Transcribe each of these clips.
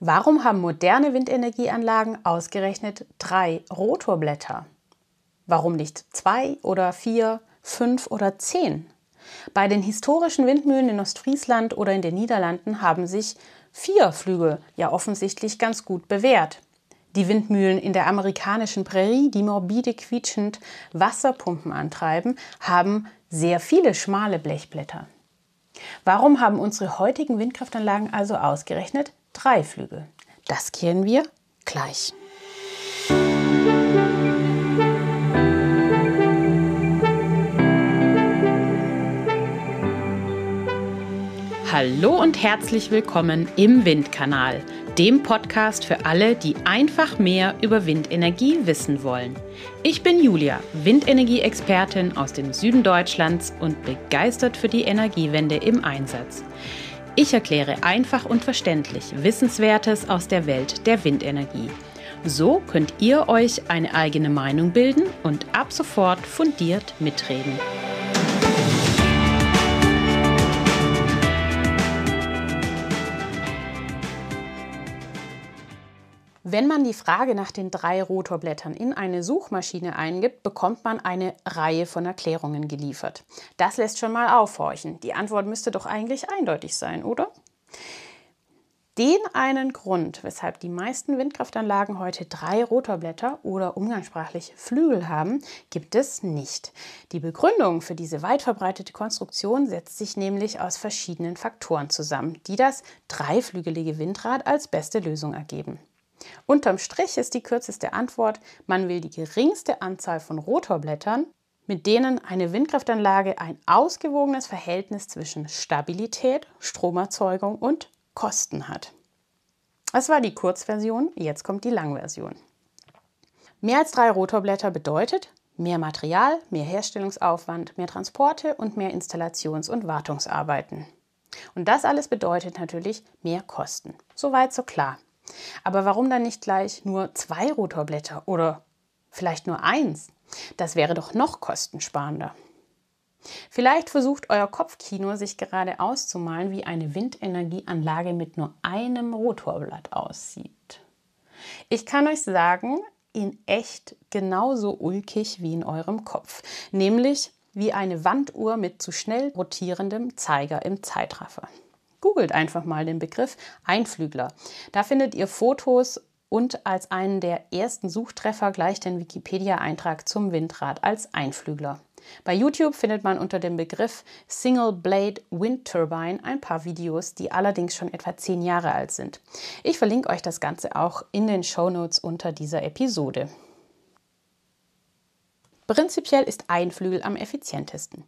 Warum haben moderne Windenergieanlagen ausgerechnet drei Rotorblätter? Warum nicht zwei oder vier, fünf oder zehn? Bei den historischen Windmühlen in Ostfriesland oder in den Niederlanden haben sich vier Flügel ja offensichtlich ganz gut bewährt. Die Windmühlen in der amerikanischen Prärie, die morbide quietschend Wasserpumpen antreiben, haben sehr viele schmale Blechblätter. Warum haben unsere heutigen Windkraftanlagen also ausgerechnet drei Flügel? Das kehren wir gleich. Hallo und herzlich willkommen im Windkanal, dem Podcast für alle, die einfach mehr über Windenergie wissen wollen. Ich bin Julia, Windenergie-Expertin aus dem Süden Deutschlands und begeistert für die Energiewende im Einsatz. Ich erkläre einfach und verständlich Wissenswertes aus der Welt der Windenergie. So könnt ihr euch eine eigene Meinung bilden und ab sofort fundiert mitreden. Wenn man die Frage nach den drei Rotorblättern in eine Suchmaschine eingibt, bekommt man eine Reihe von Erklärungen geliefert. Das lässt schon mal aufhorchen. Die Antwort müsste doch eigentlich eindeutig sein, oder? Den einen Grund, weshalb die meisten Windkraftanlagen heute drei Rotorblätter oder umgangssprachlich Flügel haben, gibt es nicht. Die Begründung für diese weit verbreitete Konstruktion setzt sich nämlich aus verschiedenen Faktoren zusammen, die das dreiflügelige Windrad als beste Lösung ergeben. Unterm Strich ist die kürzeste Antwort, man will die geringste Anzahl von Rotorblättern, mit denen eine Windkraftanlage ein ausgewogenes Verhältnis zwischen Stabilität, Stromerzeugung und Kosten hat. Das war die Kurzversion, jetzt kommt die Langversion. Mehr als drei Rotorblätter bedeutet mehr Material, mehr Herstellungsaufwand, mehr Transporte und mehr Installations- und Wartungsarbeiten. Und das alles bedeutet natürlich mehr Kosten. Soweit so klar. Aber warum dann nicht gleich nur zwei Rotorblätter oder vielleicht nur eins? Das wäre doch noch kostensparender. Vielleicht versucht euer Kopfkino sich gerade auszumalen, wie eine Windenergieanlage mit nur einem Rotorblatt aussieht. Ich kann euch sagen, in echt genauso ulkig wie in eurem Kopf, nämlich wie eine Wanduhr mit zu schnell rotierendem Zeiger im Zeitraffer. Googelt einfach mal den Begriff Einflügler. Da findet ihr Fotos und als einen der ersten Suchtreffer gleich den Wikipedia-Eintrag zum Windrad als Einflügler. Bei YouTube findet man unter dem Begriff Single Blade Wind Turbine ein paar Videos, die allerdings schon etwa zehn Jahre alt sind. Ich verlinke euch das Ganze auch in den Show Notes unter dieser Episode. Prinzipiell ist ein Flügel am effizientesten.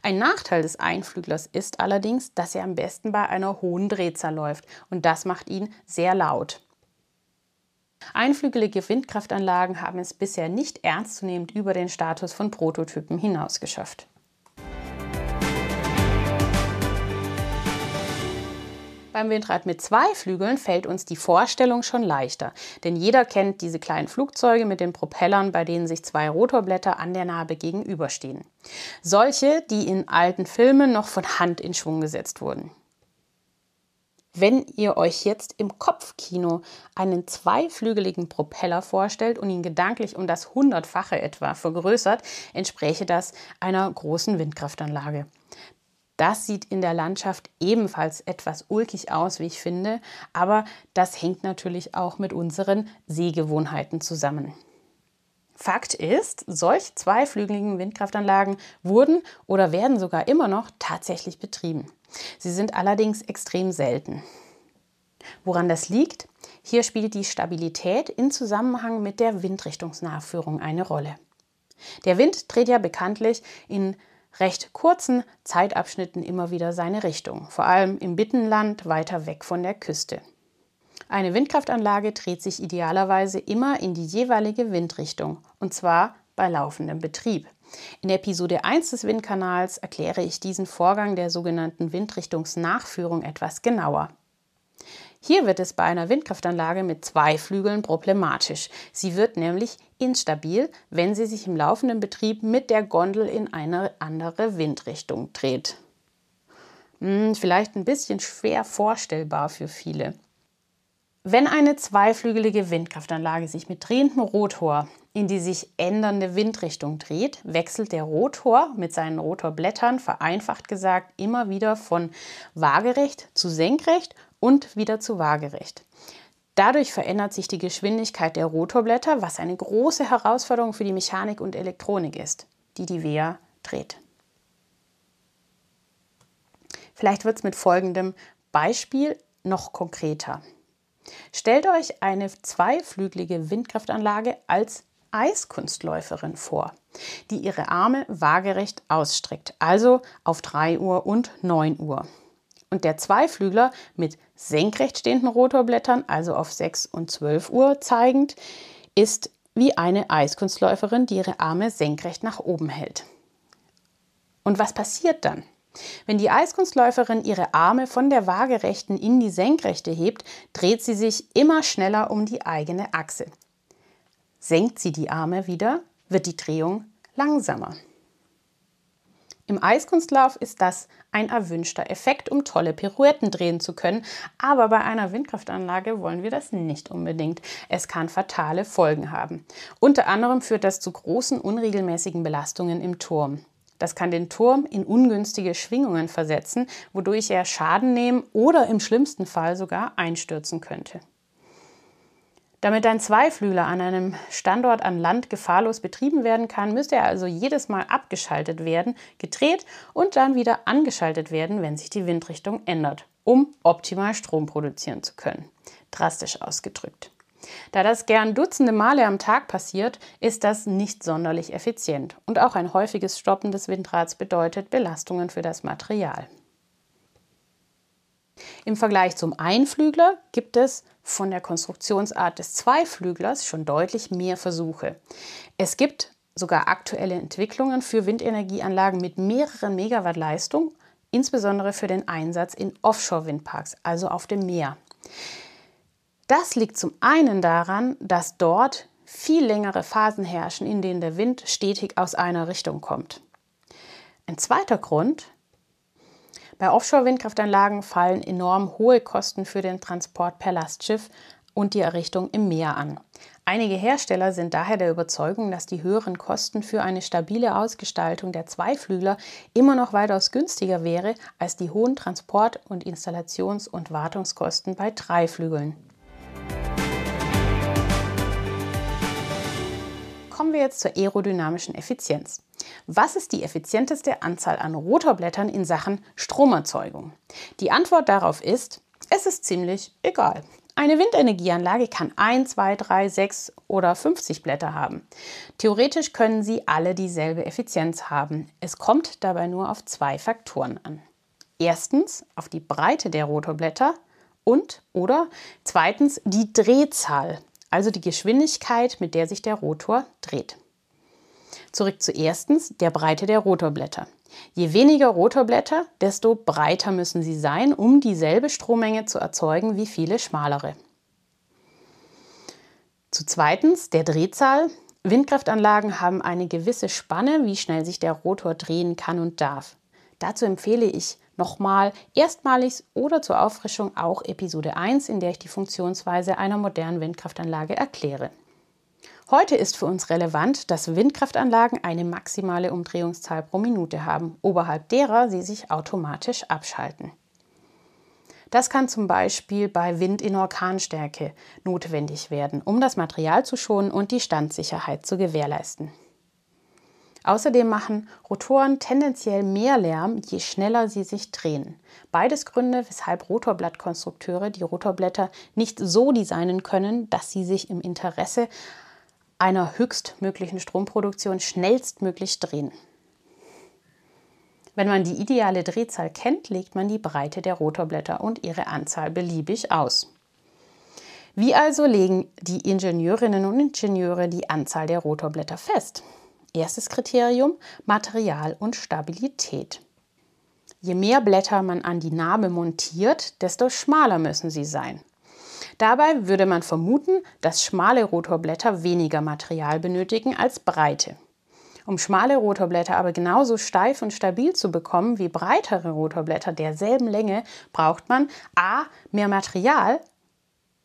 Ein Nachteil des Einflüglers ist allerdings, dass er am besten bei einer hohen Drehzahl läuft und das macht ihn sehr laut. Einflügelige Windkraftanlagen haben es bisher nicht ernstzunehmend über den Status von Prototypen hinaus geschafft. Beim Windrad mit zwei Flügeln fällt uns die Vorstellung schon leichter, denn jeder kennt diese kleinen Flugzeuge mit den Propellern, bei denen sich zwei Rotorblätter an der Narbe gegenüberstehen. Solche, die in alten Filmen noch von Hand in Schwung gesetzt wurden. Wenn ihr euch jetzt im Kopfkino einen zweiflügeligen Propeller vorstellt und ihn gedanklich um das hundertfache etwa vergrößert, entspräche das einer großen Windkraftanlage. Das sieht in der Landschaft ebenfalls etwas ulkig aus, wie ich finde, aber das hängt natürlich auch mit unseren Sehgewohnheiten zusammen. Fakt ist, solch zweiflügeligen Windkraftanlagen wurden oder werden sogar immer noch tatsächlich betrieben. Sie sind allerdings extrem selten. Woran das liegt? Hier spielt die Stabilität in Zusammenhang mit der Windrichtungsnachführung eine Rolle. Der Wind dreht ja bekanntlich in recht kurzen Zeitabschnitten immer wieder seine Richtung, vor allem im Bittenland weiter weg von der Küste. Eine Windkraftanlage dreht sich idealerweise immer in die jeweilige Windrichtung, und zwar bei laufendem Betrieb. In Episode 1 des Windkanals erkläre ich diesen Vorgang der sogenannten Windrichtungsnachführung etwas genauer. Hier wird es bei einer Windkraftanlage mit zwei Flügeln problematisch. Sie wird nämlich instabil, wenn sie sich im laufenden Betrieb mit der Gondel in eine andere Windrichtung dreht. Hm, vielleicht ein bisschen schwer vorstellbar für viele. Wenn eine zweiflügelige Windkraftanlage sich mit drehendem Rotor in die sich ändernde Windrichtung dreht, wechselt der Rotor mit seinen Rotorblättern vereinfacht gesagt immer wieder von waagerecht zu senkrecht und wieder zu waagerecht. Dadurch verändert sich die Geschwindigkeit der Rotorblätter, was eine große Herausforderung für die Mechanik und Elektronik ist, die die Wehr dreht. Vielleicht wird es mit folgendem Beispiel noch konkreter. Stellt euch eine zweiflügelige Windkraftanlage als Eiskunstläuferin vor, die ihre Arme waagerecht ausstreckt, also auf 3 Uhr und 9 Uhr. Und der Zweiflügler mit senkrecht stehenden Rotorblättern, also auf 6 und 12 Uhr zeigend, ist wie eine Eiskunstläuferin, die ihre Arme senkrecht nach oben hält. Und was passiert dann? Wenn die Eiskunstläuferin ihre Arme von der waagerechten in die senkrechte hebt, dreht sie sich immer schneller um die eigene Achse. Senkt sie die Arme wieder, wird die Drehung langsamer. Im Eiskunstlauf ist das ein erwünschter Effekt, um tolle Pirouetten drehen zu können, aber bei einer Windkraftanlage wollen wir das nicht unbedingt. Es kann fatale Folgen haben. Unter anderem führt das zu großen unregelmäßigen Belastungen im Turm. Das kann den Turm in ungünstige Schwingungen versetzen, wodurch er Schaden nehmen oder im schlimmsten Fall sogar einstürzen könnte. Damit ein Zweiflügler an einem Standort an Land gefahrlos betrieben werden kann, müsste er also jedes Mal abgeschaltet werden, gedreht und dann wieder angeschaltet werden, wenn sich die Windrichtung ändert, um optimal Strom produzieren zu können. Drastisch ausgedrückt. Da das gern dutzende Male am Tag passiert, ist das nicht sonderlich effizient. Und auch ein häufiges Stoppen des Windrads bedeutet Belastungen für das Material. Im Vergleich zum Einflügler gibt es von der Konstruktionsart des Zweiflüglers schon deutlich mehr Versuche. Es gibt sogar aktuelle Entwicklungen für Windenergieanlagen mit mehreren Megawatt Leistung, insbesondere für den Einsatz in Offshore-Windparks, also auf dem Meer. Das liegt zum einen daran, dass dort viel längere Phasen herrschen, in denen der Wind stetig aus einer Richtung kommt. Ein zweiter Grund, bei Offshore-Windkraftanlagen fallen enorm hohe Kosten für den Transport per Lastschiff und die Errichtung im Meer an. Einige Hersteller sind daher der Überzeugung, dass die höheren Kosten für eine stabile Ausgestaltung der Zweiflügler immer noch weitaus günstiger wäre als die hohen Transport- und Installations- und Wartungskosten bei Dreiflügeln. Kommen wir jetzt zur aerodynamischen Effizienz. Was ist die effizienteste Anzahl an Rotorblättern in Sachen Stromerzeugung? Die Antwort darauf ist, es ist ziemlich egal. Eine Windenergieanlage kann 1, 2, 3, 6 oder 50 Blätter haben. Theoretisch können sie alle dieselbe Effizienz haben. Es kommt dabei nur auf zwei Faktoren an. Erstens auf die Breite der Rotorblätter und oder zweitens die Drehzahl also die Geschwindigkeit, mit der sich der Rotor dreht. Zurück zu erstens der Breite der Rotorblätter. Je weniger Rotorblätter, desto breiter müssen sie sein, um dieselbe Strommenge zu erzeugen wie viele schmalere. Zu zweitens der Drehzahl. Windkraftanlagen haben eine gewisse Spanne, wie schnell sich der Rotor drehen kann und darf. Dazu empfehle ich nochmal erstmalig oder zur Auffrischung auch Episode 1, in der ich die Funktionsweise einer modernen Windkraftanlage erkläre. Heute ist für uns relevant, dass Windkraftanlagen eine maximale Umdrehungszahl pro Minute haben, oberhalb derer sie sich automatisch abschalten. Das kann zum Beispiel bei Wind in Orkanstärke notwendig werden, um das Material zu schonen und die Standsicherheit zu gewährleisten. Außerdem machen Rotoren tendenziell mehr Lärm, je schneller sie sich drehen. Beides Gründe, weshalb Rotorblattkonstrukteure die Rotorblätter nicht so designen können, dass sie sich im Interesse einer höchstmöglichen Stromproduktion schnellstmöglich drehen. Wenn man die ideale Drehzahl kennt, legt man die Breite der Rotorblätter und ihre Anzahl beliebig aus. Wie also legen die Ingenieurinnen und Ingenieure die Anzahl der Rotorblätter fest? Erstes Kriterium Material und Stabilität. Je mehr Blätter man an die Narbe montiert, desto schmaler müssen sie sein. Dabei würde man vermuten, dass schmale Rotorblätter weniger Material benötigen als breite. Um schmale Rotorblätter aber genauso steif und stabil zu bekommen wie breitere Rotorblätter derselben Länge, braucht man a. mehr Material,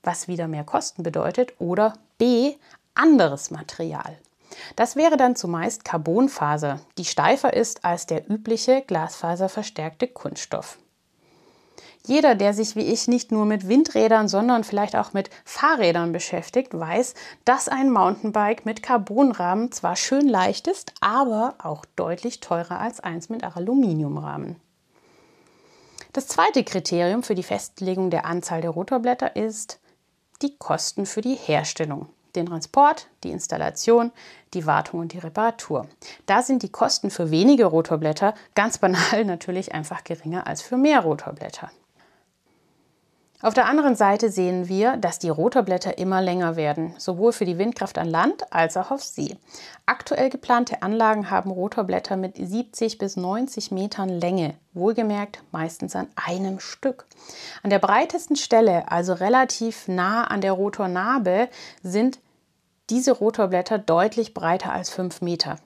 was wieder mehr Kosten bedeutet, oder B, anderes Material. Das wäre dann zumeist Carbonfaser, die steifer ist als der übliche glasfaserverstärkte Kunststoff. Jeder, der sich wie ich nicht nur mit Windrädern, sondern vielleicht auch mit Fahrrädern beschäftigt, weiß, dass ein Mountainbike mit Carbonrahmen zwar schön leicht ist, aber auch deutlich teurer als eins mit Aluminiumrahmen. Das zweite Kriterium für die Festlegung der Anzahl der Rotorblätter ist die Kosten für die Herstellung den Transport, die Installation, die Wartung und die Reparatur. Da sind die Kosten für wenige Rotorblätter ganz banal natürlich einfach geringer als für mehr Rotorblätter. Auf der anderen Seite sehen wir, dass die Rotorblätter immer länger werden, sowohl für die Windkraft an Land als auch auf See. Aktuell geplante Anlagen haben Rotorblätter mit 70 bis 90 Metern Länge, wohlgemerkt meistens an einem Stück. An der breitesten Stelle, also relativ nah an der Rotornarbe, sind diese Rotorblätter deutlich breiter als 5 Meter.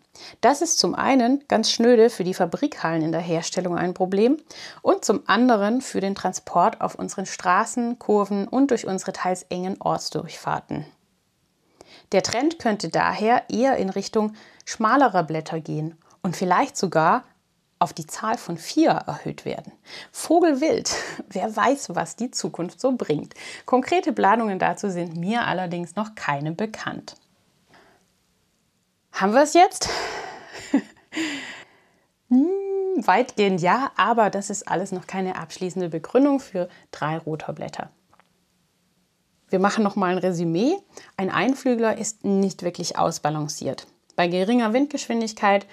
Das ist zum einen ganz schnöde für die Fabrikhallen in der Herstellung ein Problem und zum anderen für den Transport auf unseren Straßen, Kurven und durch unsere teils engen Ortsdurchfahrten. Der Trend könnte daher eher in Richtung schmalerer Blätter gehen und vielleicht sogar auf die Zahl von vier erhöht werden. Vogelwild, wer weiß, was die Zukunft so bringt. Konkrete Planungen dazu sind mir allerdings noch keine bekannt. Haben wir es jetzt? hm, weitgehend ja, aber das ist alles noch keine abschließende Begründung für drei Rotorblätter. Wir machen noch mal ein Resümee. Ein Einflügler ist nicht wirklich ausbalanciert. Bei geringer Windgeschwindigkeit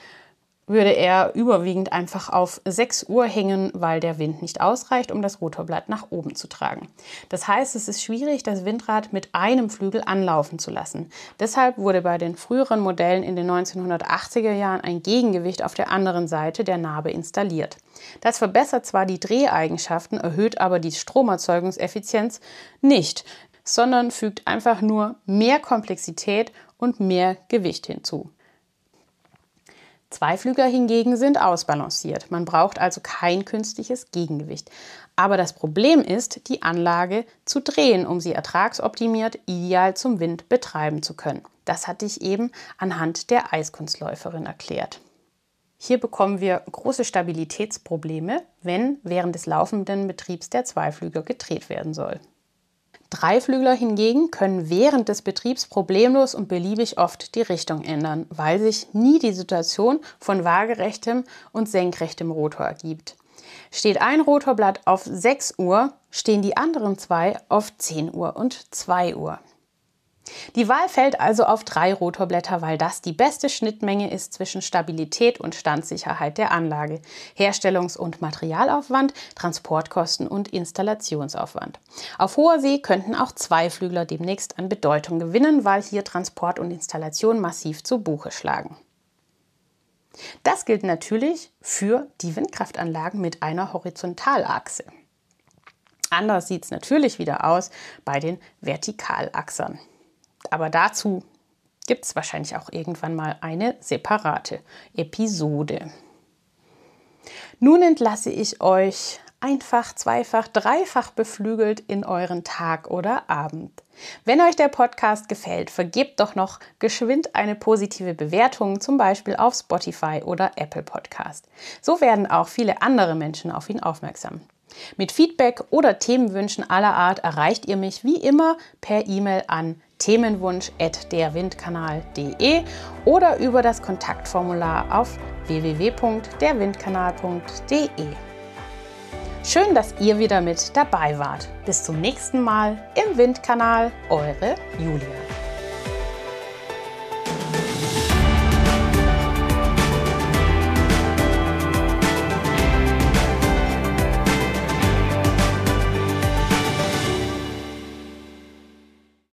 würde er überwiegend einfach auf 6 Uhr hängen, weil der Wind nicht ausreicht, um das Rotorblatt nach oben zu tragen. Das heißt, es ist schwierig, das Windrad mit einem Flügel anlaufen zu lassen. Deshalb wurde bei den früheren Modellen in den 1980er Jahren ein Gegengewicht auf der anderen Seite der Narbe installiert. Das verbessert zwar die Dreheigenschaften, erhöht aber die Stromerzeugungseffizienz nicht, sondern fügt einfach nur mehr Komplexität und mehr Gewicht hinzu. Zweiflüger hingegen sind ausbalanciert. Man braucht also kein künstliches Gegengewicht. Aber das Problem ist, die Anlage zu drehen, um sie ertragsoptimiert ideal zum Wind betreiben zu können. Das hatte ich eben anhand der Eiskunstläuferin erklärt. Hier bekommen wir große Stabilitätsprobleme, wenn während des laufenden Betriebs der Zweiflüger gedreht werden soll. Dreiflügler hingegen können während des Betriebs problemlos und beliebig oft die Richtung ändern, weil sich nie die Situation von waagerechtem und senkrechtem Rotor ergibt. Steht ein Rotorblatt auf 6 Uhr, stehen die anderen zwei auf 10 Uhr und 2 Uhr. Die Wahl fällt also auf drei Rotorblätter, weil das die beste Schnittmenge ist zwischen Stabilität und Standsicherheit der Anlage, Herstellungs- und Materialaufwand, Transportkosten und Installationsaufwand. Auf hoher See könnten auch Zweiflügler demnächst an Bedeutung gewinnen, weil hier Transport und Installation massiv zu Buche schlagen. Das gilt natürlich für die Windkraftanlagen mit einer Horizontalachse. Anders sieht es natürlich wieder aus bei den Vertikalachsern. Aber dazu gibt es wahrscheinlich auch irgendwann mal eine separate Episode. Nun entlasse ich euch einfach, zweifach, dreifach beflügelt in euren Tag oder Abend. Wenn euch der Podcast gefällt, vergebt doch noch geschwind eine positive Bewertung, zum Beispiel auf Spotify oder Apple Podcast. So werden auch viele andere Menschen auf ihn aufmerksam. Mit Feedback oder Themenwünschen aller Art erreicht ihr mich wie immer per E-Mail an themenwunsch.derwindkanal.de oder über das Kontaktformular auf www.derwindkanal.de. Schön, dass ihr wieder mit dabei wart. Bis zum nächsten Mal im Windkanal, eure Julia.